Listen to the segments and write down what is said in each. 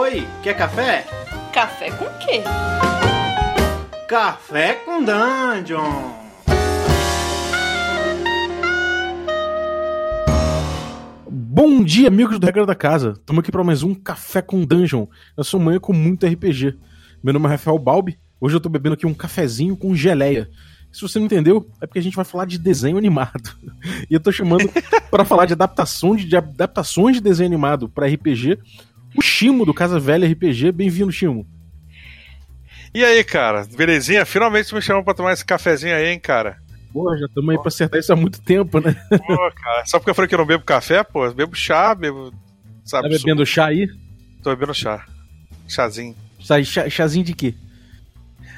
Oi, quer café? Café com quê? Café com Dungeon! Bom dia, amigos do Regra da Casa. Estamos aqui para mais um Café com Dungeon. Eu sou manhã com muito RPG. Meu nome é Rafael Balbi. Hoje eu tô bebendo aqui um cafezinho com geleia. Se você não entendeu, é porque a gente vai falar de desenho animado. E eu tô chamando para falar de adaptação de, de adaptações de desenho animado para RPG. O Chimo do Casa Velha RPG. Bem-vindo, Chimo. E aí, cara? Belezinha? Finalmente me chamou pra tomar esse cafezinho aí, hein, cara? Pô, já estamos aí pra acertar isso há muito tempo, né? Pô, cara. Só porque eu falei que eu não bebo café, pô, eu bebo chá, bebo. Sabe, Tá bebendo chá aí? Tô bebendo chá. Chazinho. Chá, chá- chazinho de quê?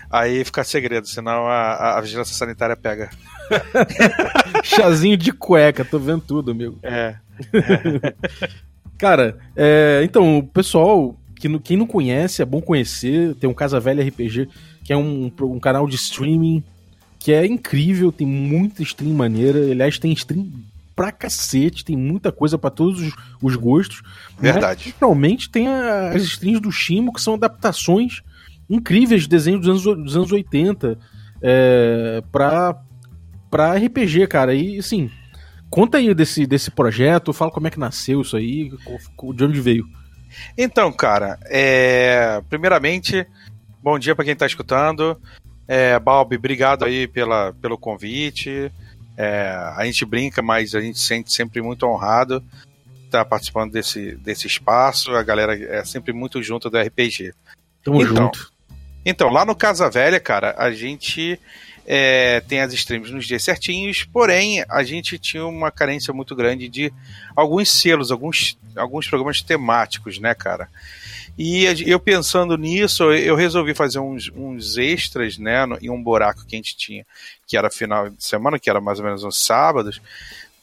Aí fica segredo, senão a, a- a vigilância sanitária pega. Chazinho de cueca, tô vendo tudo, amigo. É. Cara, é, então, o pessoal, que, quem não conhece, é bom conhecer. Tem um Casa Velha RPG, que é um, um canal de streaming que é incrível, tem muita stream maneira. Aliás, tem stream pra cacete, tem muita coisa pra todos os, os gostos. Verdade. Mas, principalmente tem a- as streams do Shimo, que são adaptações incríveis de desenhos dos anos, dos anos 80 é, pra, pra RPG, cara. E assim, conta aí desse, desse projeto, fala como é que nasceu isso aí, de onde veio. Então, cara, é... primeiramente, bom dia pra quem tá escutando. É, Balbi, obrigado aí pela, pelo convite. É, a gente brinca, mas a gente se sente sempre muito honrado estar participando desse, desse espaço. A galera é sempre muito junto do RPG. Tamo Então, junto. Então, lá no Casa Velha, cara, a gente é, tem as streams nos dias certinhos, porém, a gente tinha uma carência muito grande de alguns selos, alguns, alguns programas temáticos, né, cara? E eu pensando nisso, eu resolvi fazer uns, uns extras, né, em um buraco que a gente tinha, que era final de semana, que era mais ou menos uns sábados,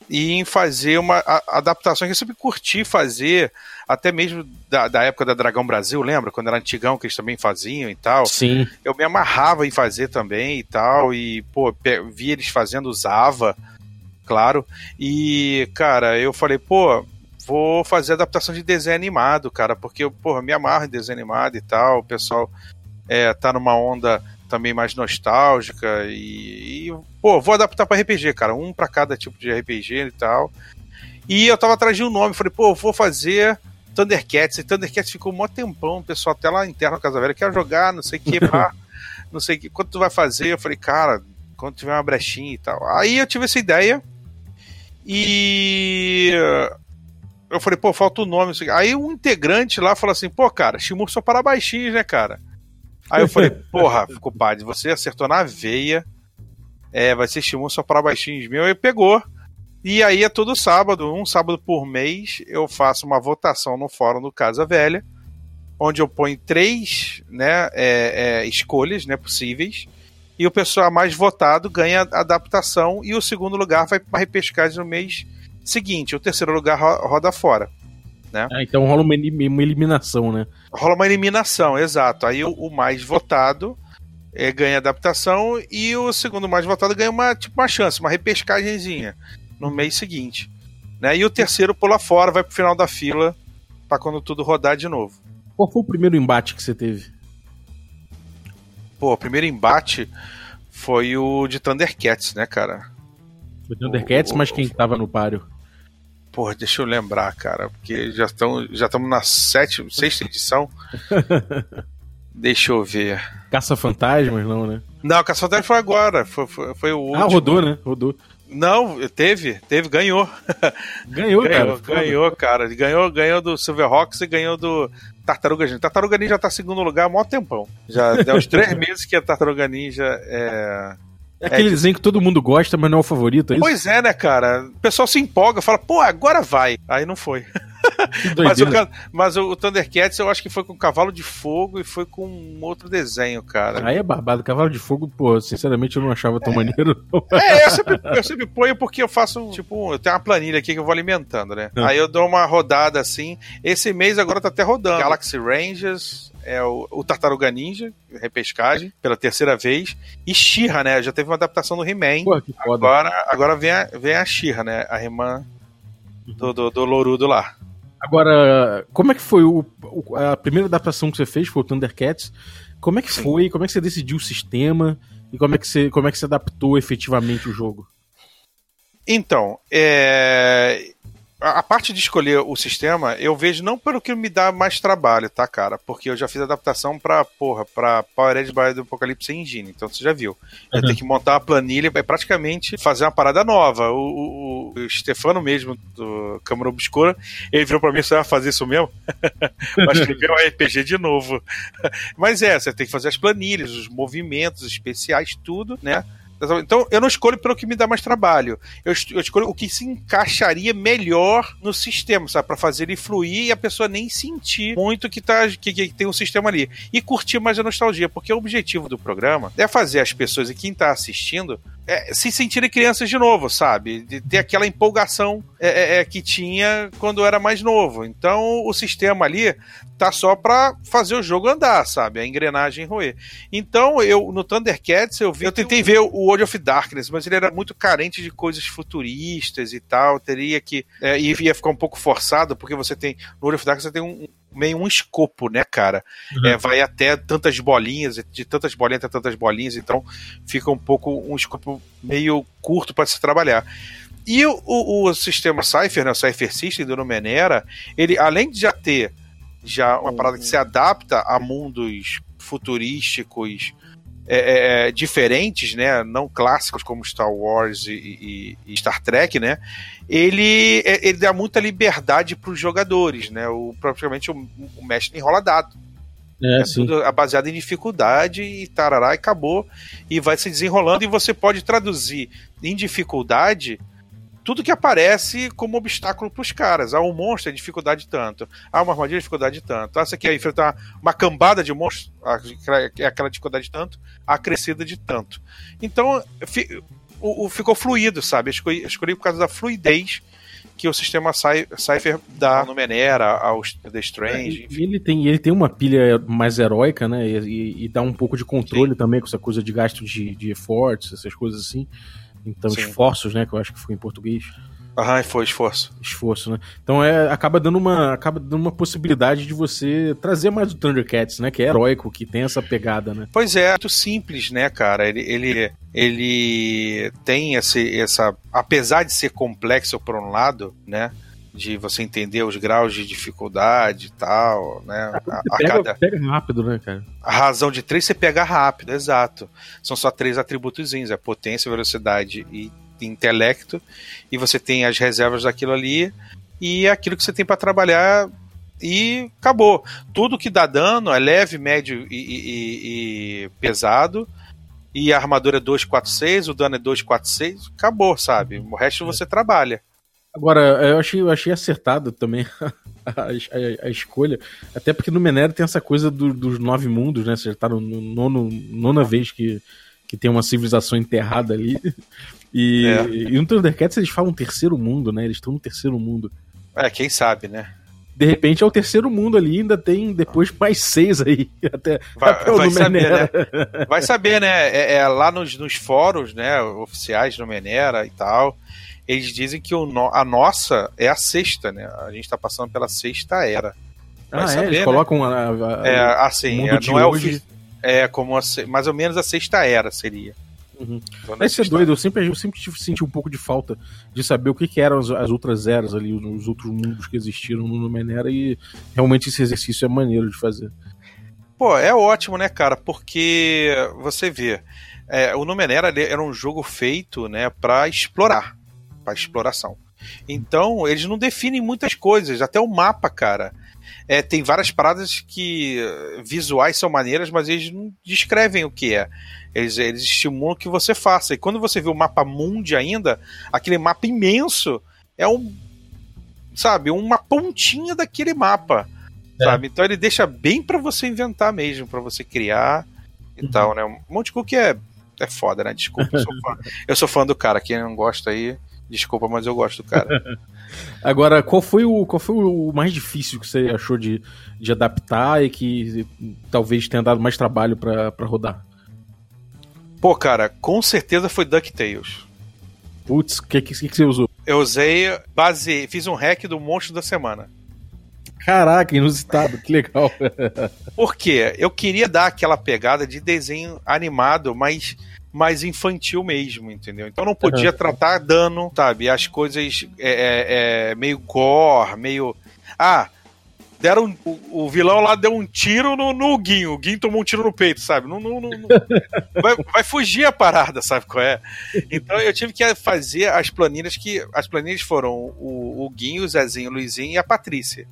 e em fazer uma a- adaptação que eu sempre curti fazer, até mesmo da, da época da Dragão Brasil, lembra? Quando era antigão que eles também faziam e tal Sim. eu me amarrava em fazer também e tal, e, pô, vi eles fazendo, usava, claro, e, cara, eu falei, pô, vou fazer adaptação de desenho animado, cara, porque eu, porra, me amarro em desenho animado e tal, o pessoal é, tá numa onda também mais nostálgica e, e, pô, vou adaptar pra RPG, cara, um pra cada tipo de RPG e tal, e eu tava atrás de um nome, falei, pô, vou fazer... Thundercats, e Thundercats ficou um mó tempão, o pessoal até lá interno na Casa Velha quer jogar, não sei o que, pá, não sei o que, quanto tu vai fazer? Eu falei, cara, quando tiver uma brechinha e tal. Aí eu tive essa ideia e eu falei, pô, falta o nome. o quê. Aí um integrante lá falou assim, pô, cara, Shimur só para baixinhos, né, cara? Aí eu falei, porra, compadre, você acertou na veia, é, vai ser Shimur só para baixinhos meu, aí pegou. E aí é todo sábado, um sábado por mês, eu faço uma votação no fórum do Casa Velha, onde eu ponho três né, é, é, escolhas né, possíveis, e o pessoal mais votado ganha adaptação, e o segundo lugar vai para repescagem no mês seguinte, o terceiro lugar ro- roda fora. Ah, então rola uma, elim- uma eliminação, né? Rola uma eliminação, exato. Aí o, o mais votado é, ganha adaptação, e o segundo mais votado ganha uma, tipo, uma chance, uma repescagenzinha no mês seguinte. Né? E o terceiro pula fora, vai pro final da fila, para quando tudo rodar de novo. Qual foi o primeiro embate que você teve? Pô, o primeiro embate foi o de Thundercats, né, cara? Foi Thundercats, o- mas quem tava no páreo? Porra, deixa eu lembrar, cara, porque já estamos já estamos na sétima, sexta edição. deixa eu ver. Caça-fantasmas, não, né? Não, o Caçador foi agora, foi, foi, foi o último. Ah, rodou, né? Rodou. Não, teve, teve, ganhou. Ganhou, cara. Ganhou, ganhou, cara. Ganhou, ganhou do Silverhawks e ganhou do Tartaruga Ninja. Tartaruga Ninja tá em segundo lugar há mó tempão. Já tem uns três meses que a Tartaruga Ninja é. É aquele É, desenho que todo mundo gosta, mas não é o favorito, é isso? Pois é, né, cara? O pessoal se empolga, fala, pô, agora vai. Aí não foi. Mas, o, mas o, Thundercats eu acho que foi com Cavalo de Fogo e foi com um outro desenho, cara. Aí é barbado. Cavalo de Fogo, pô, sinceramente eu não achava tão maneiro. não. É, eu sempre, eu sempre ponho porque eu faço, tipo, eu tenho uma planilha aqui que eu vou alimentando, né? Ah. Aí eu dou uma rodada assim. Esse mês agora tá até rodando. Galaxy Rangers, é o, o Tartaruga Ninja, repescagem, pela terceira vez. E She-Ra, né? Já teve uma adaptação do He-Man. Pô, que foda. Agora, agora vem a, vem a She-Ra, né? A irmã do, do, do Lourudo lá. Agora, como é que foi o, a primeira adaptação que você fez? Foi o Thundercats. Como é que foi? Como é que você decidiu o sistema? E como é que você, como é que você adaptou efetivamente o jogo? Então, é, a a parte de escolher o sistema, eu vejo não pelo que me dá mais trabalho, tá, cara? Porque eu já fiz adaptação pra, porra, pra Powered by do Apocalipse Engine, então você já viu. Eu Uhum. tenho que montar uma planilha e praticamente fazer uma parada nova. O, o, o Stefano mesmo, do Câmara Obscura, ele virou pra mim, você vai fazer isso mesmo? Vai escrever um RPG de novo. Mas é, você tem que fazer as planilhas, os movimentos especiais, tudo, né? Então, eu não escolho pelo que me dá mais trabalho. Eu, eu escolho o que se encaixaria melhor no sistema, sabe? Pra fazer ele fluir e a pessoa nem sentir muito que, tá, que, que tem um sistema ali. E curtir mais a nostalgia, porque o objetivo do programa é fazer as pessoas e quem tá assistindo é, se sentirem crianças de novo, sabe? De ter aquela empolgação é, é, é, que tinha quando era mais novo. Então, o sistema ali tá só pra fazer o jogo andar, sabe? A engrenagem roer. Então, eu no Thundercats eu vi, eu tentei ver o World of Darkness, mas ele era muito carente de coisas futuristas e tal. Teria que é, e ia ficar um pouco forçado porque você tem no World of Darkness você tem um meio um escopo, né, cara? Uhum. É, vai até tantas bolinhas, de tantas bolinhas até tantas bolinhas, então fica um pouco um escopo meio curto para se trabalhar. E o, o, o sistema Cypher, né, o Cypher System do Numenera, ele além de já ter já uma parada que se adapta a mundos futurísticos é, é, é, diferentes, né, não clássicos como Star Wars e, e- e Star Trek, né, ele, é- ele dá muita liberdade para os jogadores, né, o, praticamente o, o mestre enrola dado. É, É tudo baseado em dificuldade e tarará, e acabou. E vai se desenrolando e você pode traduzir em dificuldade tudo que aparece como obstáculo para os caras. Ah, um monstro é dificuldade tanto. Ah, uma armadilha é dificuldade tanto. Ah, você quer enfrentar uma cambada de monstros, ah, é aquela dificuldade tanto, acrescida de tanto. Então, o, o- ficou fluido, sabe? Eu escolhi, eu escolhi por causa da fluidez que o sistema Cy- Cypher dá no Menera, ao The Strange, E ele tem, ele tem uma pilha mais heróica, né? E, e- e dá um pouco de controle também com essa coisa de gasto de, de essas coisas assim. Então, Sim. esforços, né? Que eu acho que foi em português. Aham, foi esforço. Esforço, né? Então é, acaba dando uma. Acaba dando uma possibilidade de você trazer mais o Thundercats, né? Que é heróico, que tem essa pegada, né? Pois é, muito simples, né, cara? Ele, ele, ele tem esse, essa. Apesar de ser complexo por um lado, né? De você entender os graus de dificuldade e tal, né? A, a Pega, cada, pega rápido, né, cara? a razão de três você pega rápido, exato. São só três atributos: é potência, velocidade e intelecto. E você tem as reservas daquilo ali e aquilo que você tem para trabalhar e acabou. Tudo que dá dano é leve, médio e, e- e- e pesado. E a armadura é 246, o dano é 246, acabou, sabe? O resto você trabalha. Agora, eu achei, eu achei acertado também a, a- a escolha. Até porque no Menero tem essa coisa do- dos nove mundos, né? Você já tá no, no nono, nona vez que, que tem uma civilização enterrada ali. E, É. e no Thundercats eles falam terceiro mundo, né? Eles estão no terceiro mundo. É, quem sabe, né? De repente é o terceiro mundo ali, ainda tem depois mais seis aí. Até, Vai, até o vai saber, né? Vai saber, né? É, é lá nos, nos fóruns, né? Oficiais do Menera e tal. Eles dizem que o no- a nossa é a sexta, né? A gente tá passando pela sexta era. Vai Ah, é, saber, eles né? colocam a, a- É, o assim, é, não é o hoje. fi- É como a mais ou menos a sexta era seria. Uhum. Então, isso é doido, eu sempre, eu sempre tive- senti um pouco de falta de saber o que, que eram as, as outras eras ali, os, os outros mundos que existiram no Numenera e realmente esse exercício é maneiro de fazer. Pô, é ótimo, né, cara? Porque você vê, é, o Numenera era um jogo feito, né, para explorar, para exploração. Então, eles não definem muitas coisas, até o mapa, cara. É, tem várias paradas que eh, visuais são maneiras, mas eles não descrevem o que é. Eles, eles estimulam que você faça. E quando você vê o mapa mundi ainda, aquele mapa imenso é um, sabe, uma pontinha daquele mapa sabe? Então ele deixa bem pra você inventar mesmo, pra você criar e Uhum. tal, né? Um monte de Cook é, é foda, né? Desculpa, eu sou, fã, eu sou fã do cara. Quem não gosta aí, desculpa, mas eu gosto do cara. Agora, qual foi o, qual foi o mais difícil que você achou de, de adaptar e que talvez tenha dado mais trabalho pra pra rodar? Pô, cara, com certeza foi DuckTales. Putz, o que, que, que você usou? Eu usei base, fiz um hack do monstro da semana. Caraca, inusitado, que legal. Por quê? Eu queria dar aquela pegada de desenho animado, mas mais infantil mesmo, entendeu? Então não podia uhum. tratar dano, sabe? As coisas é, é, é, meio gore, meio. Ah, deram o, o, vilão lá deu um tiro no, no Guinho. O Guinho tomou um tiro no peito, sabe? Não, não, não, não vai, vai, fugir a parada, sabe qual é? Então eu tive que fazer as planilhas que. As planilhas foram o, o Guinho, o Zezinho, o Luizinho e a Patrícia.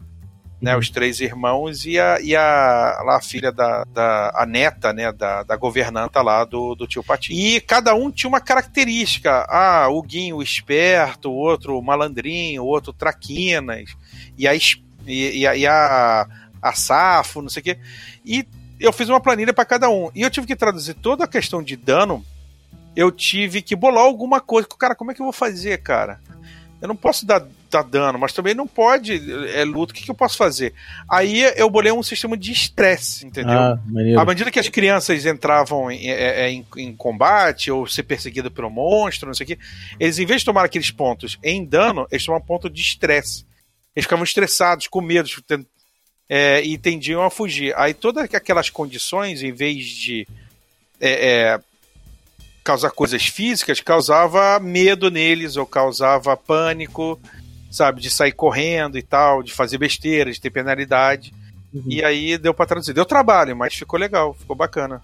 Né, os três irmãos e a, e a, lá, a filha da, da a neta né, da, da governanta lá do, do tio Patinho. E cada um tinha uma característica. Ah, o Guinho esperto, o outro malandrinho, o outro traquinas, e a e, e, a, a, a Safo, não sei o quê. E eu fiz uma planilha para cada um. E eu tive que traduzir toda a questão de dano. Eu tive que bolar alguma coisa. Cara, como é que eu vou fazer, cara? Eu não posso dar, dar dano, mas também não pode. É luto, o que, que eu posso fazer? Aí eu bolei um sistema de estresse, entendeu? Ah, à medida que as crianças entravam em, é, é, em, em, combate ou ser perseguido pelo monstro, não sei o quê, eles, em vez de tomar aqueles pontos em dano, eles tomam ponto de estresse. Eles ficavam estressados, com medo, é, e tendiam a fugir. Aí todas aquelas condições, em vez de é, é, causar coisas físicas, causava medo neles, ou causava pânico, sabe, de sair correndo e tal, de fazer besteira, de ter penalidade. Uhum. E aí deu pra traduzir. Deu trabalho, mas ficou legal, ficou bacana.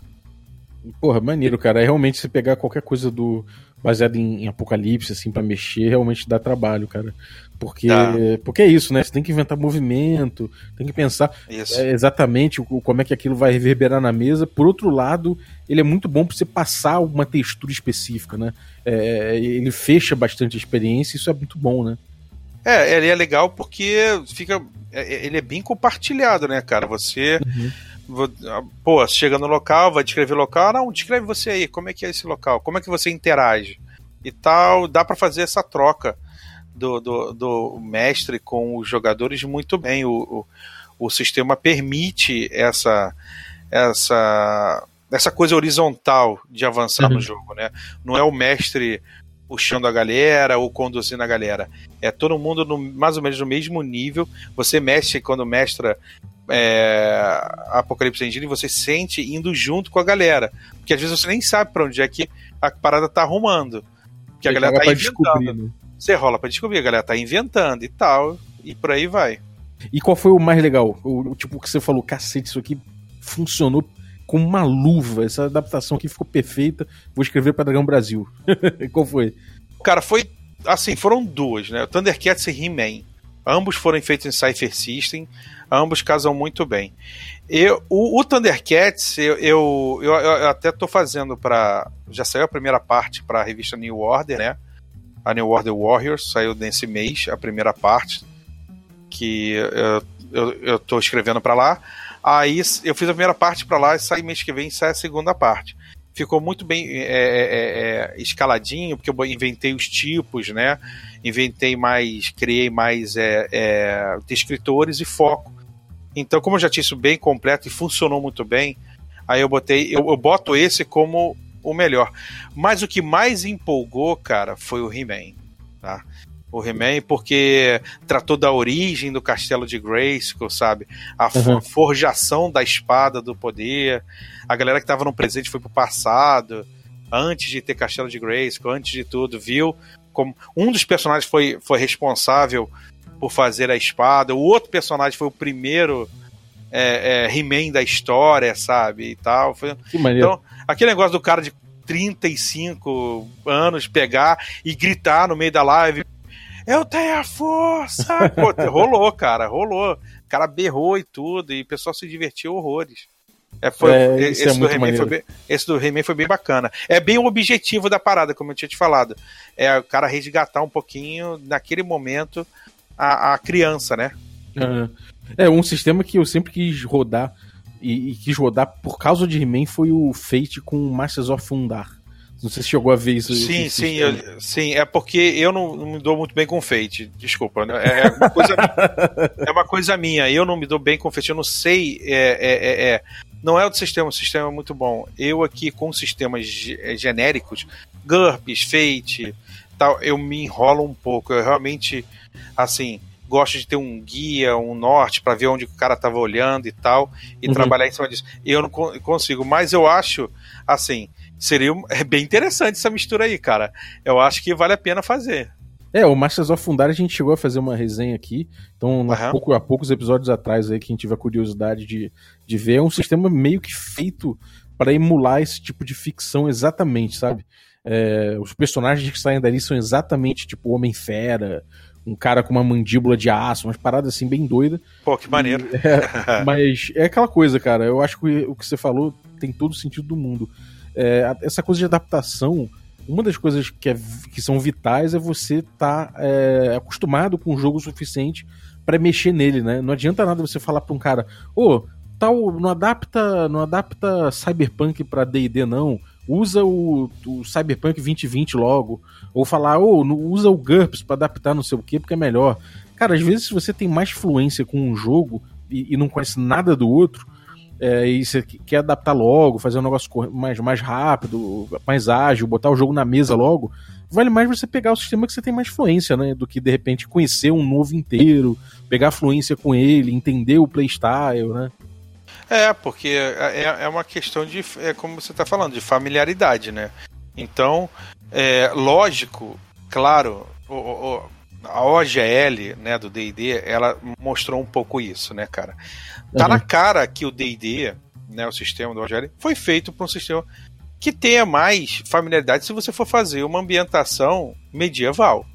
Porra, maneiro, cara. É realmente se pegar qualquer coisa do baseado em, em apocalipse, assim, para mexer, realmente dá trabalho, cara. Porque, tá. porque é isso, né? Você tem que inventar movimento, tem que pensar é, exatamente o, como é que aquilo vai reverberar na mesa. Por outro lado, ele é muito bom para você passar uma textura específica, né? É, ele fecha bastante a experiência, isso é muito bom, né? É, ele é legal porque fica. É, é, ele é bem compartilhado, né, cara? Você. Uhum. Pô, chega no local, vai descrever o local. Não, descreve você aí, como é que é esse local? Como é que você interage? E tal, dá para fazer essa troca do, do, do mestre com os jogadores muito bem. O, o, o sistema permite essa, essa, essa coisa horizontal de avançar uhum. no jogo, né? Não é o mestre puxando a galera ou conduzindo a galera. É todo mundo no, mais ou menos no mesmo nível. Você mexe quando mestra é, Apocalipse Engine, você sente indo junto com a galera. Porque às vezes você nem sabe para onde é que a parada tá arrumando. Que a galera tá inventando. Né? Você rola para descobrir, a galera tá inventando e tal, e por aí vai. E qual foi o mais legal? O, o tipo que você falou, cacete, isso aqui funcionou com uma luva. Essa adaptação aqui ficou perfeita. Vou escrever para Dragão Brasil. qual foi? Cara, foi assim, foram duas, né? Thundercats e He-Man. Ambos foram feitos em Cypher System, ambos casam muito bem. Eu, o, o Thundercats, eu, eu, eu, eu até tô fazendo para Já saiu a primeira parte para a revista New Order, né? a New Order Warriors, saiu nesse mês, a primeira parte, que eu, tô escrevendo para lá. Aí eu fiz a primeira parte para lá e sai mês que vem sai a segunda parte. Ficou muito bem é, é, é, é, escaladinho, porque eu inventei os tipos, né? Inventei mais, criei mais é, é, descritores e foco. Então, como eu já tinha isso bem completo e funcionou muito bem, aí eu botei, eu, eu boto esse como o melhor. Mas o que mais empolgou, cara, foi o He-Man. Tá? O He-Man, porque tratou da origem do castelo de Grayskull, sabe? A uhum. forjação da espada do poder. A galera que estava no presente foi pro passado, antes de ter castelo de Grayskull, antes de tudo, viu como um dos personagens foi, foi responsável por fazer a espada, o outro personagem foi o primeiro é, é, He-Man da história, sabe? E tal. Foi... Que maneiro. Então, aquele negócio do cara de 35 anos pegar e gritar no meio da live. Eu tenho a força! Pô, rolou, cara, rolou. O cara berrou e tudo, e o pessoal se divertiu horrores. É, foi, é, esse, é do foi bem, esse do He-Man foi bem bacana. É bem o objetivo da parada, como eu tinha te falado. É o cara resgatar um pouquinho, naquele momento, a, a criança, né? É, um sistema que eu sempre quis rodar e, e quis rodar por causa de He-Man foi o Fate com Masters of Fundar. Não sei se chegou a ver isso. Sim, sim, eu, sim. É porque eu não, não, me dou muito bem com Fate. Desculpa. Né? É, é uma coisa, é uma coisa minha. Eu não me dou bem com Fate. Eu não sei. É, é, é, é, não é o sistema. O sistema é muito bom. Eu aqui com sistemas genéricos, GURPS, Fate, tal, eu me enrolo um pouco. Eu realmente, assim, gosto de ter um guia, um norte para ver onde o cara estava olhando e tal, e uhum. trabalhar em cima disso. Eu não consigo, mas eu acho, assim, seria é bem interessante essa mistura aí, cara. Eu acho que vale a pena fazer. É, o Masters of Fundar a gente chegou a fazer uma resenha aqui, então uhum. há, pouco, há poucos episódios atrás aí, quem tiver curiosidade de, de ver, é um sistema meio que feito para emular esse tipo de ficção exatamente, sabe? É, os personagens que saem dali são exatamente tipo Homem-Fera, um cara com uma mandíbula de aço, umas paradas assim bem doida. Pô, que maneiro. E, é, mas é aquela coisa, cara, eu acho que o que você falou tem todo o sentido do mundo. É, essa coisa de adaptação uma das coisas que, é, que são vitais é você estar tá, é, acostumado com o jogo o suficiente para mexer nele, né? Não adianta nada você falar para um cara, ô, oh, tal, não adapta, não adapta Cyberpunk para D&D não, usa o, o, Cyberpunk 2020 logo, ou falar, ô, oh, usa o GURPS para adaptar não sei o que, porque é melhor. Cara, às vezes se você tem mais fluência com um jogo e, e não conhece nada do outro, é, e você quer adaptar logo, fazer um negócio mais, mais rápido, mais ágil, botar o jogo na mesa logo, vale mais você pegar o sistema que você tem mais fluência, né? Do que de repente conhecer um novo inteiro, pegar fluência com ele, entender o playstyle, né? É, porque é, é uma questão de, é como você está falando, de familiaridade, né? Então, é lógico, claro, o, o, a OGL, né, do D&D, ela mostrou um pouco isso, né, cara? Tá uhum. na cara que o D&D, né, o sistema do OGL, foi feito para um sistema que tenha mais familiaridade se você for fazer uma ambientação medieval.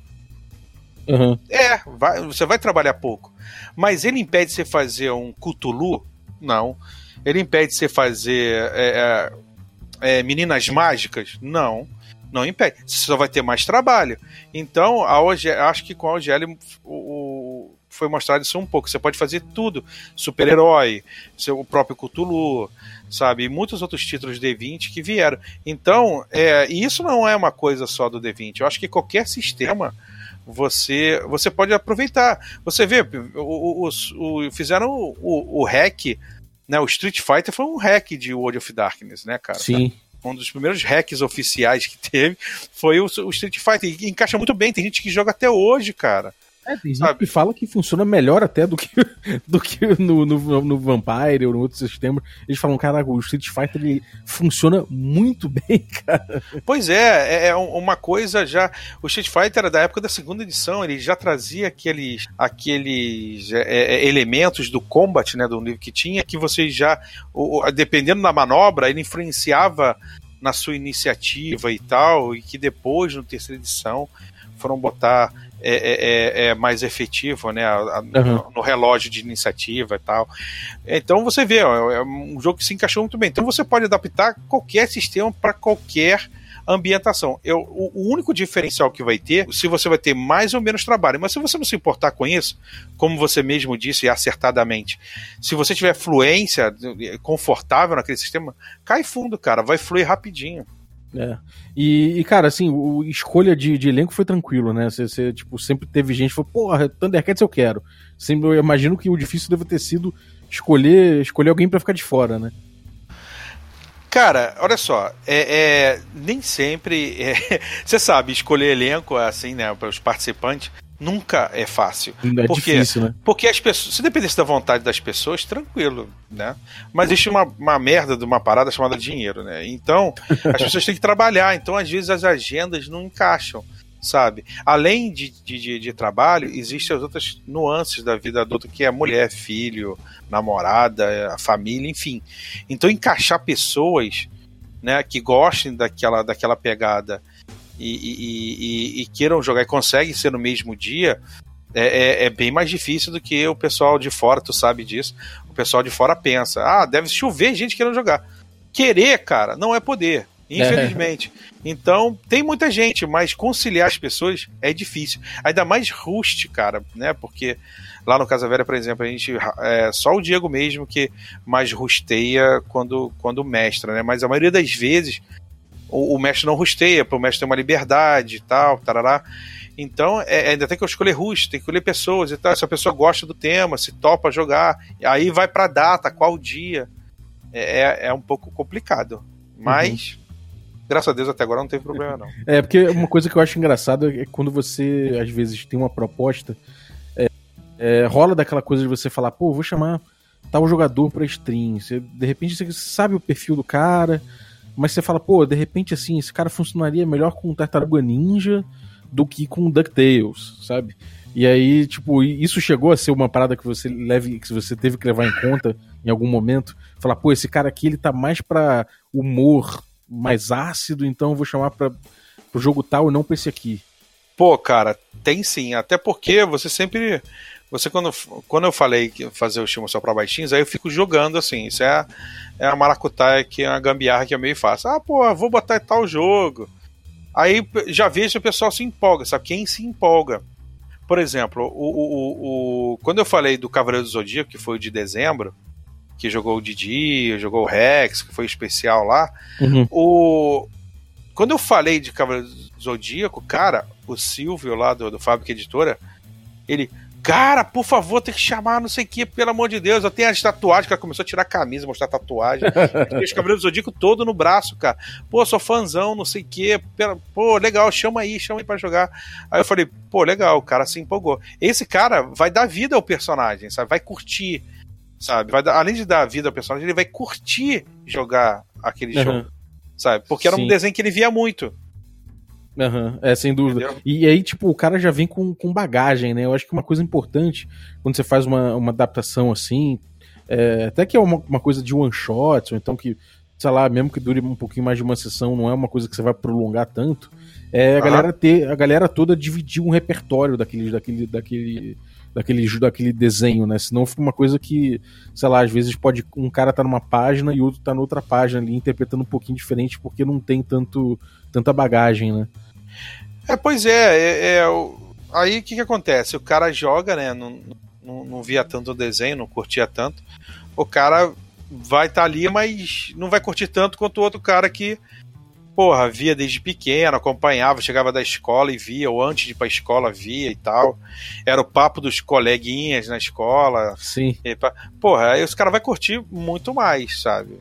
Uhum. É, vai, você vai trabalhar pouco. Mas ele impede você fazer um Cthulhu? Não. Ele impede você fazer é, é, é Meninas Mágicas? Não. Não impede. Você só vai ter mais trabalho. Então, a OGL, acho que com a OGL o, foi mostrado isso um pouco. Você pode fazer tudo. Super-herói, o próprio Cthulhu, sabe? E muitos outros títulos D20 que vieram. Então, é, e isso não é uma coisa só do D20. Eu acho que qualquer sistema você você pode aproveitar. Você vê, o, o, o fizeram o, o, hack, né? O Street Fighter foi um hack de World of Darkness, né, cara? Sim. Um dos primeiros hacks oficiais que teve foi o, o Street Fighter. E encaixa muito bem. Tem gente que joga até hoje, cara. É, tem gente Sabe? que fala que funciona melhor até do que, do que no, no, no Vampire ou no outro sistema. Eles falam, cara, o Street Fighter ele funciona muito bem, cara. Pois é, é, é uma coisa já. O Street Fighter era da época da segunda edição, ele já trazia aqueles, aqueles é, é elementos do combat, né, do nível que tinha, que você já, dependendo da manobra, ele influenciava na sua iniciativa e tal, e que depois, no terceira edição, foram botar é, é, é, é mais efetivo né, a, a, uhum. no relógio de iniciativa e tal. Então você vê, ó, é um jogo que se encaixou muito bem. Então você pode adaptar qualquer sistema para qualquer ambientação. Eu, o, o, único diferencial que vai ter, se você vai ter mais ou menos trabalho, mas se você não se importar com isso, como você mesmo disse acertadamente, se você tiver fluência confortável naquele sistema, cai fundo, cara, vai fluir rapidinho. É. E, e, cara, assim, o escolha de, de elenco foi tranquilo, né? Você, tipo, sempre teve gente que falou, porra, Thundercats eu quero. Sempre, eu imagino que o difícil deve ter sido escolher, escolher alguém para ficar de fora, né? Cara, olha só, é, é nem sempre. É, você sabe, escolher elenco assim, né, para os participantes nunca é fácil. É porque, difícil, né? Porque as pessoas, se dependesse da vontade das pessoas, tranquilo, né? Mas existe uma, uma merda de uma parada chamada dinheiro, né? Então, as pessoas têm que trabalhar, então às vezes as agendas não encaixam, sabe? Além de, de, de trabalho, existem as outras nuances da vida adulta, que é mulher, filho, namorada, a família, enfim. Então, encaixar pessoas né, que gostem daquela, daquela pegada e, e, e, queiram jogar e conseguem ser no mesmo dia, é, é, é, bem mais difícil do que o pessoal de fora, tu sabe disso. O pessoal de fora pensa, ah, deve chover gente querendo jogar. Querer, cara, não é poder. Infelizmente. É. Então, tem muita gente, mas conciliar as pessoas é difícil. Ainda mais Rust, cara, né? Porque lá no Casa Velha, por exemplo, a gente. É só o Diego mesmo que mais rusteia quando, quando mestra, né? Mas a maioria das vezes o, o mestre não rusteia, para o mestre ter uma liberdade e tal, tarará. Então, é, é, ainda tem que escolher rush, tem que escolher pessoas e tal. Se a pessoa gosta do tema, se topa jogar, aí vai para data, qual dia. É, é, é um pouco complicado. Mas, uhum. graças a Deus, até agora não teve problema, não. É, porque uma coisa que eu acho engraçado é quando você, às vezes, tem uma proposta. É, É, rola daquela coisa de você falar, pô, vou chamar tal jogador pra stream. Você, de repente você sabe o perfil do cara, mas você fala, pô, de repente assim, esse cara funcionaria melhor com Tartaruga Ninja do que com DuckTales, sabe? E aí, tipo, isso chegou a ser uma parada que você leve, que você teve que levar em conta em algum momento. Falar, pô, esse cara aqui ele tá mais pra humor mais ácido, então eu vou chamar pra, pro jogo tal e não pra esse aqui. Pô, cara, tem sim. Até porque você sempre. Você, quando, quando eu falei que fazer o estímulo só pra baixinhos, aí eu fico jogando assim. Isso é, é a maracutaia que é uma gambiarra que é meio fácil. Ah, pô, vou botar tal jogo. Aí já vejo o pessoal se empolga, sabe? Quem se empolga? Por exemplo, o, o, o, quando eu falei do Cavaleiro do Zodíaco, que foi o de dezembro, que jogou o Didi, jogou o Rex, que foi especial lá, uhum. o, quando eu falei de Cavaleiro do Zodíaco, cara, o Silvio lá do, do Fábrica Editora, ele, cara, por favor, tem que chamar não sei o que, pelo amor de Deus. Eu tenho as tatuagens, que ela começou a tirar a camisa, mostrar tatuagem. Tem os cabelos do Zodíaco todo no braço, cara. Pô, sou fãzão, não sei o que. Pô, legal, chama aí, chama aí pra jogar. Aí eu falei, pô, legal, o cara se empolgou. Esse cara vai dar vida ao personagem, sabe? Vai curtir, sabe? Vai dar, além de dar vida ao personagem, ele vai curtir jogar aquele uhum. jogo, sabe? Porque era Sim. um desenho que ele via muito. Uhum, é, sem dúvida. E aí, tipo, o cara já vem com, com bagagem, né? Eu acho que uma coisa importante quando você faz uma, uma adaptação assim, é, até que é uma, uma coisa de one shot, ou então que, sei lá, mesmo que dure um pouquinho mais de uma sessão, não é uma coisa que você vai prolongar tanto, é a uhum. galera ter, a galera toda dividir um repertório daquele, daquele, daquele, daquele, daquele desenho, né? Senão fica uma coisa que, sei lá, às vezes pode um cara tá numa página e outro tá noutra página ali, interpretando um pouquinho diferente, porque não tem tanto, tanta bagagem, né? É, pois é, é, é aí o que, que acontece? O cara joga, né? Não, não, não via tanto o desenho, não curtia tanto. O cara vai estar tá ali, mas não vai curtir tanto quanto o outro cara que, porra, via desde pequeno, acompanhava, chegava da escola e via, ou antes de ir pra escola via e tal. Era o papo dos coleguinhas na escola. Sim. E, porra, aí os cara vai curtir muito mais, sabe?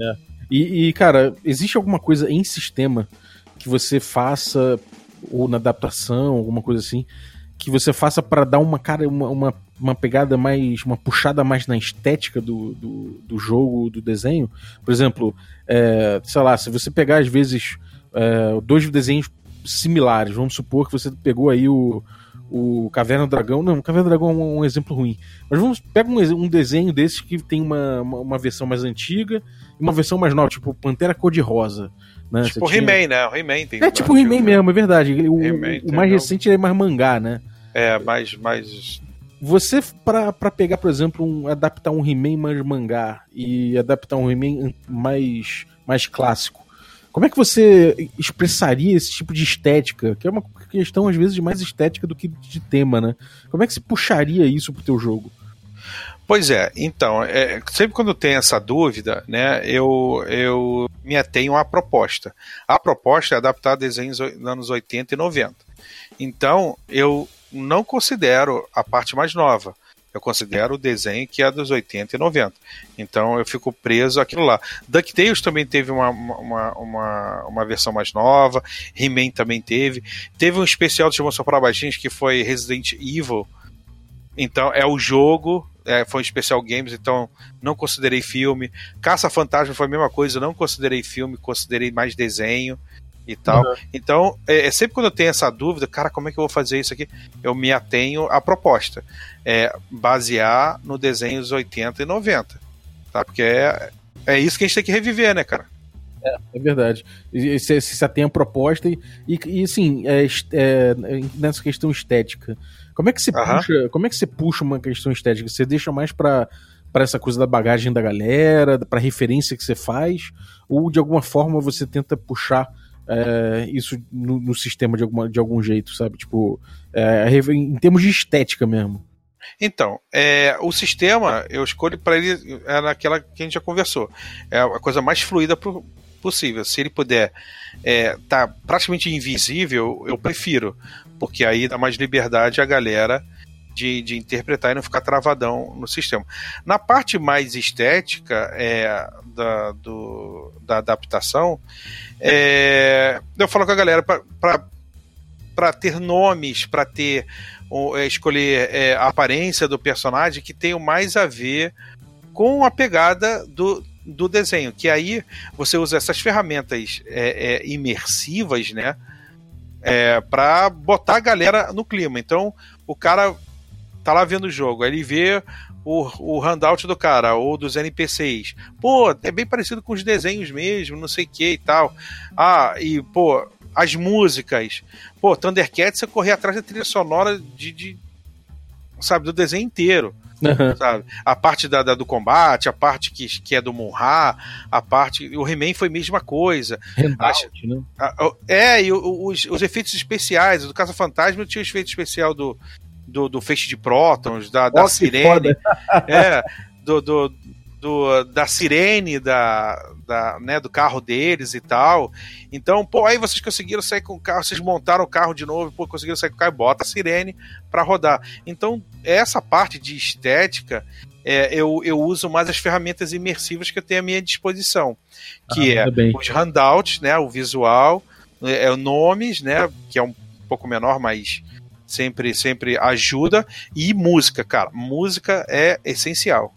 É. E, e, cara, existe alguma coisa em sistema que você faça ou na adaptação, alguma coisa assim, que você faça para dar uma cara, uma, uma, uma, pegada mais, uma puxada mais na estética do, do, do jogo, do desenho. Por exemplo, é, sei lá, se você pegar às vezes é, dois desenhos similares, vamos supor que você pegou aí o, o Caverna do Dragão. Não, o Caverna do Dragão é um, um exemplo ruim. Mas vamos pega um, um desenho desses que tem uma, uma, uma, versão mais antiga e uma versão mais nova, tipo Pantera Cor-de-Rosa. Né? Tipo tinha... He-Man, né? O He-Man tem. É tipo He-Man mesmo, é verdade. O, o mais recente é mais mangá, né? É, mais. mais... Você, para pegar, por exemplo, um, adaptar um He-Man mais mangá e adaptar um He-Man mais, mais clássico, como é que você expressaria esse tipo de estética? Que é uma questão, às vezes, de mais estética do que de tema, né? Como é que você puxaria isso pro teu jogo? Pois é, então, é, sempre quando tem essa dúvida, né, eu, eu me atenho à proposta. A proposta é adaptar desenhos dos anos 80 e 90. Então, eu não considero a parte mais nova. Eu considero o desenho que é dos 80 e 90. Então eu fico preso àquilo lá. DuckTales também teve uma, uma, uma, uma versão mais nova. He-Man também teve. Teve um especial de Moção para Baixinhos que foi Resident Evil. Então é o jogo é, foi um especial games, então não considerei filme. Caça Fantasma foi a mesma coisa, não considerei filme, considerei mais desenho e tal. Uhum. Então, é, é, sempre quando eu tenho essa dúvida, cara, como é que eu vou fazer isso aqui? Eu me atenho à proposta. É, basear no desenho dos 80 e 90. Tá? Porque é, é isso que a gente tem que reviver, né, cara? É, é verdade. E, se, se atém à proposta e, e, e assim, é, é, nessa questão estética. Como é que você uhum. puxa, como é que você puxa uma questão estética? Você deixa mais para para essa coisa da bagagem da galera, para referência que você faz, ou de alguma forma você tenta puxar é, isso no, no, sistema de, alguma, de algum jeito, sabe? Tipo, é, em termos de estética mesmo. Então, é, o sistema eu escolho para ele é naquela que a gente já conversou. É a coisa mais fluida pro, possível. Se ele puder estar é, tá praticamente invisível, eu prefiro porque aí dá mais liberdade à galera de, de interpretar e não ficar travadão no sistema. Na parte mais estética é, da, do, da adaptação, é, eu falo com a galera para ter nomes, para ter é, escolher é, a aparência do personagem que tenham mais a ver com a pegada do, do desenho. Que aí você usa essas ferramentas é, é imersivas, né? É, para botar a galera no clima. Então, o cara tá lá vendo o jogo, ele vê o, o handout do cara, ou dos NPCs. Pô, é bem parecido com os desenhos mesmo, não sei o que e tal. Ah, e, pô, as músicas. Pô, Thundercats, você correr atrás da trilha sonora de, de sabe, do desenho inteiro. Uhum. Sabe? A parte da, da, do combate, a parte que, que é do Munra, a parte. O He-Man foi a mesma coisa. Handout, né? A, é, e os, os efeitos especiais. Do Caça Fantasma tinha o efeito especial do, do, do feixe de prótons, da, da sirene. é, do, do, do, da sirene da, da, né, do carro deles e tal. Então, pô, aí vocês conseguiram sair com o carro, vocês montaram o carro de novo, pô, conseguiram sair com o carro e bota a sirene para rodar. Então, essa parte de estética, é, eu, eu uso mais as ferramentas imersivas que eu tenho à minha disposição, que ah, é bem. os handouts, né, o visual, é, é, nomes, né, que é um pouco menor, mas sempre sempre ajuda e música, cara. Música é essencial.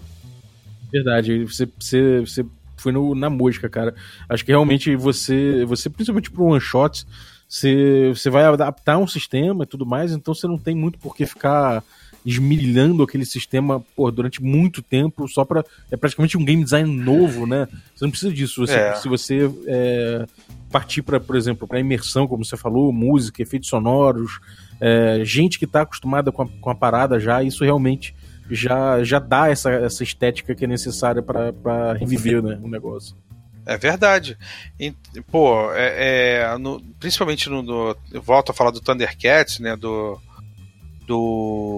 Verdade, você, você, você foi no, na música, cara. Acho que realmente você, você principalmente pro one shot, você, você vai adaptar um sistema e tudo mais, então você não tem muito por que ficar esmirilhando aquele sistema por, durante muito tempo só para é praticamente um game design novo, né? Você não precisa disso. Você, é. Se você é, partir para, por exemplo, para imersão, como você falou, música, efeitos sonoros, é, gente que está acostumada com a, com a parada já, isso realmente já, já dá essa, essa estética que é necessária para reviver né, o negócio. É verdade. E, pô, é, é no, principalmente no, no, volto a falar do Thundercats, né? Do. Do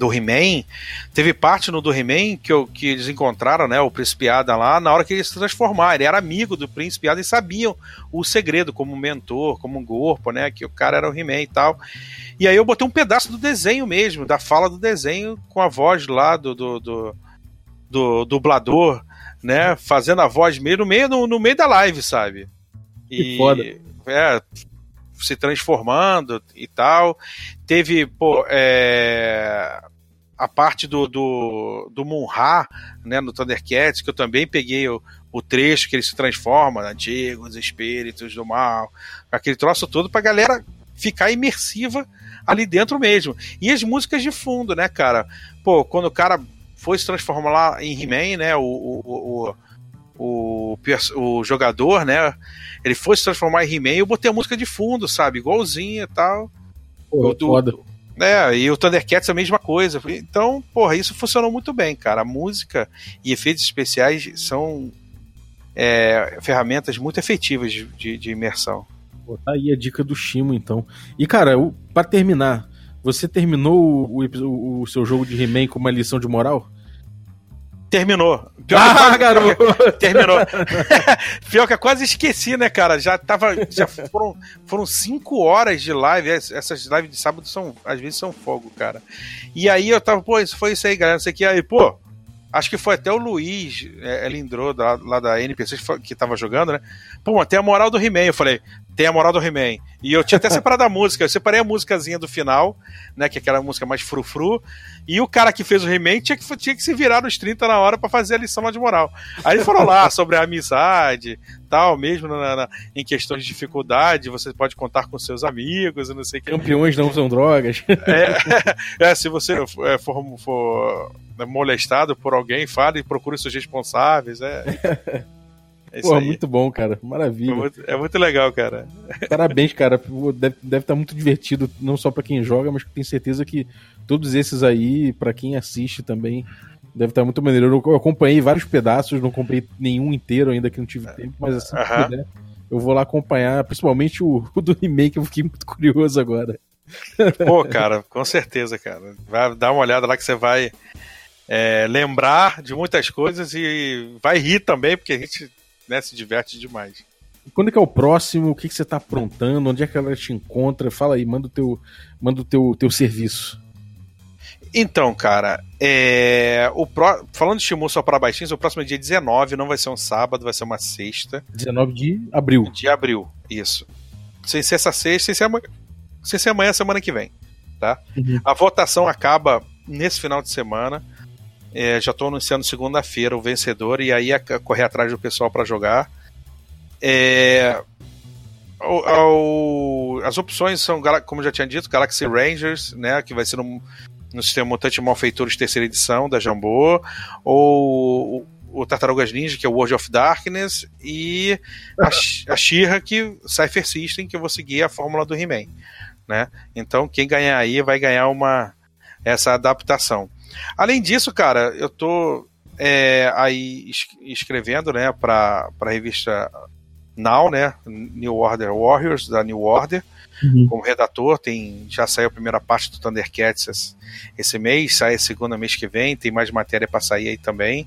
do He-Man, teve parte no do He-Man que, que eles encontraram, né, o Príncipe Adam lá, na hora que ele se transformar. Ele era amigo do Príncipe Adam e sabiam o segredo, como mentor, como um corpo, né, que o cara era o He-Man e tal. E aí eu botei um pedaço do desenho mesmo, da fala do desenho, com a voz lá do, do, do, do dublador, né, fazendo a voz meio no meio, no, no meio da live, sabe? E, que foda. É, se transformando e tal. Teve, pô, é, a parte do, do, do Munra, né, no Thundercats, que eu também peguei o, o trecho que ele se transforma, antigos espíritos do mal, aquele troço todo pra galera ficar imersiva ali dentro mesmo. E as músicas de fundo, né, cara? Pô, quando o cara foi se transformar lá em He-Man, né, o, o, o o, o jogador, né? Ele foi se transformar em He-Man eu botei a música de fundo, sabe? Igualzinha e tal. Pô, do, foda. É, e o Thundercats é a mesma coisa. Então, porra, isso funcionou muito bem, cara. A música e efeitos especiais são é, ferramentas muito efetivas de, de, de imersão. Pô, tá aí a dica do Shimo, então. E, cara, para terminar, você terminou o, o, o seu jogo de He-Man com uma lição de moral? Terminou. Pior ah, garoto! Terminou. Pior que eu quase esqueci, né, cara? Já tava. Já foram, foram cinco horas de live. Essas lives de sábado são, às vezes, são fogo, cara. E aí eu tava, pô, isso foi isso aí, galera. Não sei o que. Aí, pô, acho que foi até o Luiz é, Lindro, lá, lá da NPC, que tava jogando, né? Pô, tem a moral do He-Man. Eu falei, tem a moral do He-Man. E eu tinha até separado a música. Eu separei a músicazinha do final, né? Que é aquela música mais frufru. E o cara que fez o He-Man tinha que, tinha que se virar nos 30 na hora para fazer a lição lá de moral. Aí ele falou lá sobre a amizade, tal, mesmo na, na, em questões de dificuldade, você pode contar com seus amigos e não sei o que. Campeões não são drogas. É, é se você é, for, for molestado por alguém, fale e procure seus responsáveis. É. É Pô, muito bom, cara. Maravilha. É muito, é muito, legal, cara. Parabéns, cara. Deve, deve estar muito divertido, não só para quem joga, mas tenho certeza que todos esses aí, para quem assiste também, deve estar muito maneiro. Eu acompanhei vários pedaços, não comprei nenhum inteiro ainda que não tive tempo, mas assim uh -huh. puder, eu vou lá acompanhar, principalmente o, o do remake, eu fiquei muito curioso agora. Pô, cara, com certeza, cara. Vai dar uma olhada lá que você vai é, lembrar de muitas coisas e vai rir também, porque a gente né, se diverte demais. quando é que é o próximo? O que, que você está aprontando? Onde é que ela te encontra? Fala aí, manda o teu, manda o teu, teu serviço. Então, cara, é... o pro... falando de Shimu só para baixinhos, o próximo é dia 19, não vai ser um sábado, vai ser uma sexta. 19 de abril. De abril, isso. sem ser essa sexta, sem ser amanhã, sem ser amanhã semana que vem. Tá? Uhum. A votação acaba nesse final de semana. É, já estou anunciando segunda-feira o vencedor e aí a correr atrás do pessoal para jogar. É, o, o, as opções são, como já tinha dito, Galaxy Rangers, né, que vai ser no, no sistema Mutante Malfeitores terceira edição da Jambô, ou o, o Tartarugas Ninja, que é o World of Darkness, e a, a She-Ra, que Cypher System, que eu vou seguir a fórmula do He-Man. Né? Então, quem ganhar aí vai ganhar uma essa adaptação. Além disso, cara, eu tô é, aí escrevendo, né, para a revista Now, né, New Order Warriors da New Order, uhum. como redator. Tem já saiu a primeira parte do Thundercats esse mês, sai a segunda mês que vem. Tem mais matéria para sair aí também.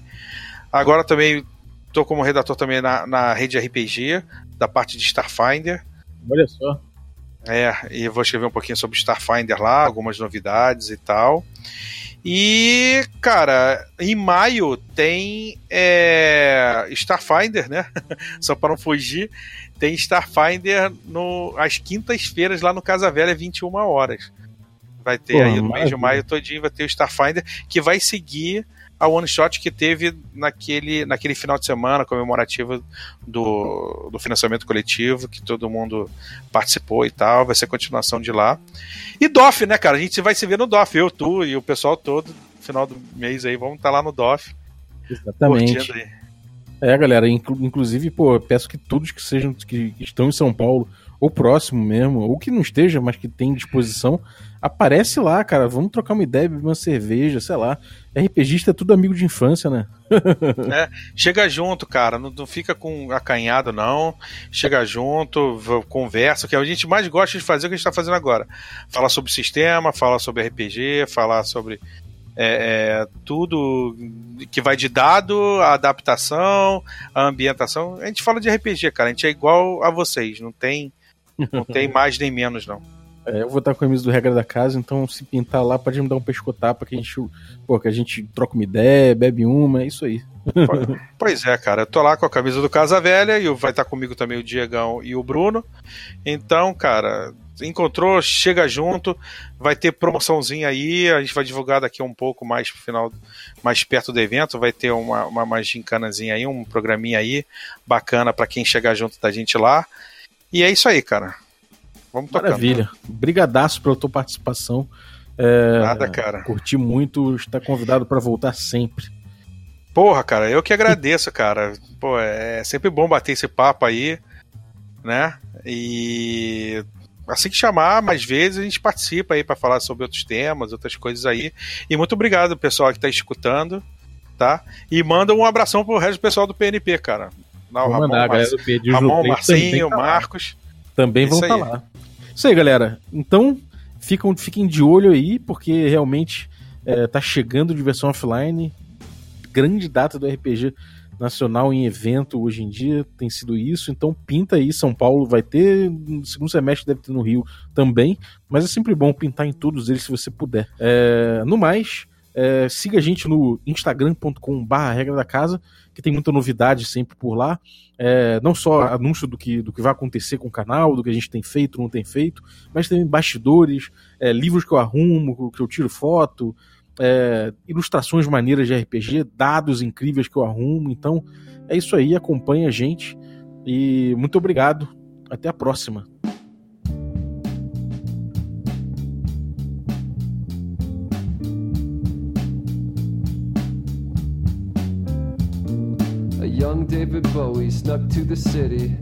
Agora também tô como redator também na, na rede RPG da parte de Starfinder. Olha só. É, e vou escrever um pouquinho sobre Starfinder lá, algumas novidades e tal. E, cara, em maio tem é, Starfinder, né? Só para não fugir, tem Starfinder no, às quintas-feiras lá no Casa Velha, 21 horas. Vai ter Pô, aí no mês de maio todinho, vai ter o Starfinder, que vai seguir a one shot que teve naquele, naquele final de semana comemorativo do, do financiamento coletivo, que todo mundo participou e tal. Vai ser continuação de lá. E DOF, né, cara? A gente vai se ver no DOF, eu, tu e o pessoal todo, final do mês aí, vamos estar tá lá no DOF. Exatamente. É, galera, inclu inclusive, pô, peço que todos que sejam que estão em São Paulo ou próximo mesmo, ou que não esteja, mas que tem disposição, aparece lá, cara. Vamos trocar uma ideia, beber uma cerveja, sei lá. RPGista é tudo amigo de infância, né? é, chega junto, cara. Não, não, fica com acanhado, não. Chega junto, conversa. O que a gente mais gosta de fazer é o que a gente está fazendo agora. Falar sobre sistema, falar sobre RPG, falar sobre é, é, tudo que vai de dado, a adaptação, a ambientação. A gente fala de RPG, cara. A gente é igual a vocês. Não tem não tem mais nem menos, não. É, eu vou estar com a camisa do Regra da Casa, então se pintar lá, pode me dar um pescotapa que a gente, pô, que a gente troca uma ideia, bebe uma, é isso aí. Pois é, cara, eu tô lá com a camisa do Casa Velha e vai estar comigo também o Diegão e o Bruno. Então, cara, encontrou, chega junto, vai ter promoçãozinha aí, a gente vai divulgar daqui um pouco mais pro final, mais perto do evento, vai ter uma, uma, uma gincanazinha aí, um programinha aí, bacana para quem chegar junto da gente lá. E é isso aí, cara. Vamos tocar. Maravilha. Brigadaço pela tua participação. É, Nada, cara. Curti muito, está convidado para voltar sempre. Porra, cara, eu que agradeço, cara. Pô, é sempre bom bater esse papo aí, né? E assim que chamar mais vezes a gente participa aí para falar sobre outros temas, outras coisas aí. E muito obrigado, pessoal que está escutando, tá? E manda um abração pro resto do pessoal do PNP, cara. Não, Vou Ramon, mandar, a galera do PNP. Ramon, Marcinho, Marcos. Também vão estar lá. Isso aí, galera. Então, fiquem, fiquem de olho aí, porque realmente é, tá chegando diversão offline. Grande data do RPG nacional em evento hoje em dia tem sido isso. Então, pinta aí. São Paulo vai ter, no segundo semestre deve ter no Rio também. Mas é sempre bom pintar em todos eles se você puder. É, no mais. É, siga a gente no instagram.com/barra regra da casa, que tem muita novidade sempre por lá. É, não só anúncio do que, do que vai acontecer com o canal, do que a gente tem feito, não tem feito, mas também bastidores, é, livros que eu arrumo, que eu tiro foto, é, ilustrações maneiras de RPG, dados incríveis que eu arrumo. Então é isso aí, acompanha a gente e muito obrigado. Até a próxima. David Bowie snuck to the city.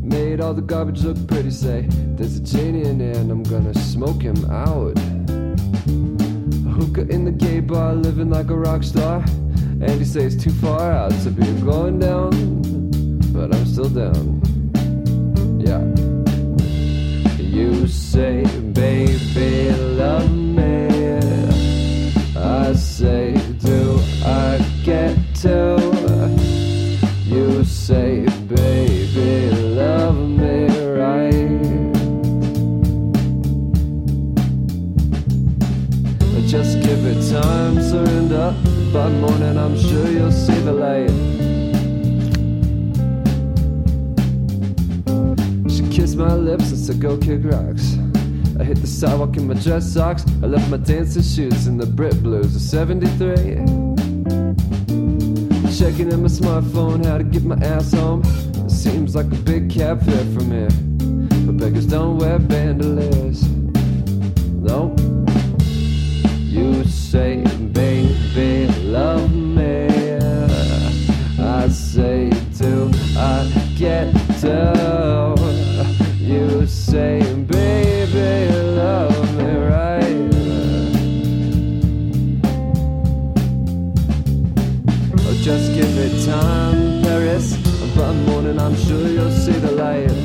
Made all the garbage look pretty, say, There's a genie in here and I'm gonna smoke him out. Hookah in the gay bar, living like a rock star. And he says too far out to be going down, but I'm still down. Yeah. You say, baby, love me. I say, do I get to? By morning, I'm sure you'll see the light. She kissed my lips and said go kick rocks. I hit the sidewalk in my dress socks. I left my dancing shoes in the Brit Blues of 73. Checking in my smartphone how to get my ass home. It seems like a big cab fare from here. But beggars don't wear bandoliers. No. Say, baby, love me. I say, do I get down? You say, baby, love me right. Oh, just give it time, Paris. By morning, I'm sure you'll see the light.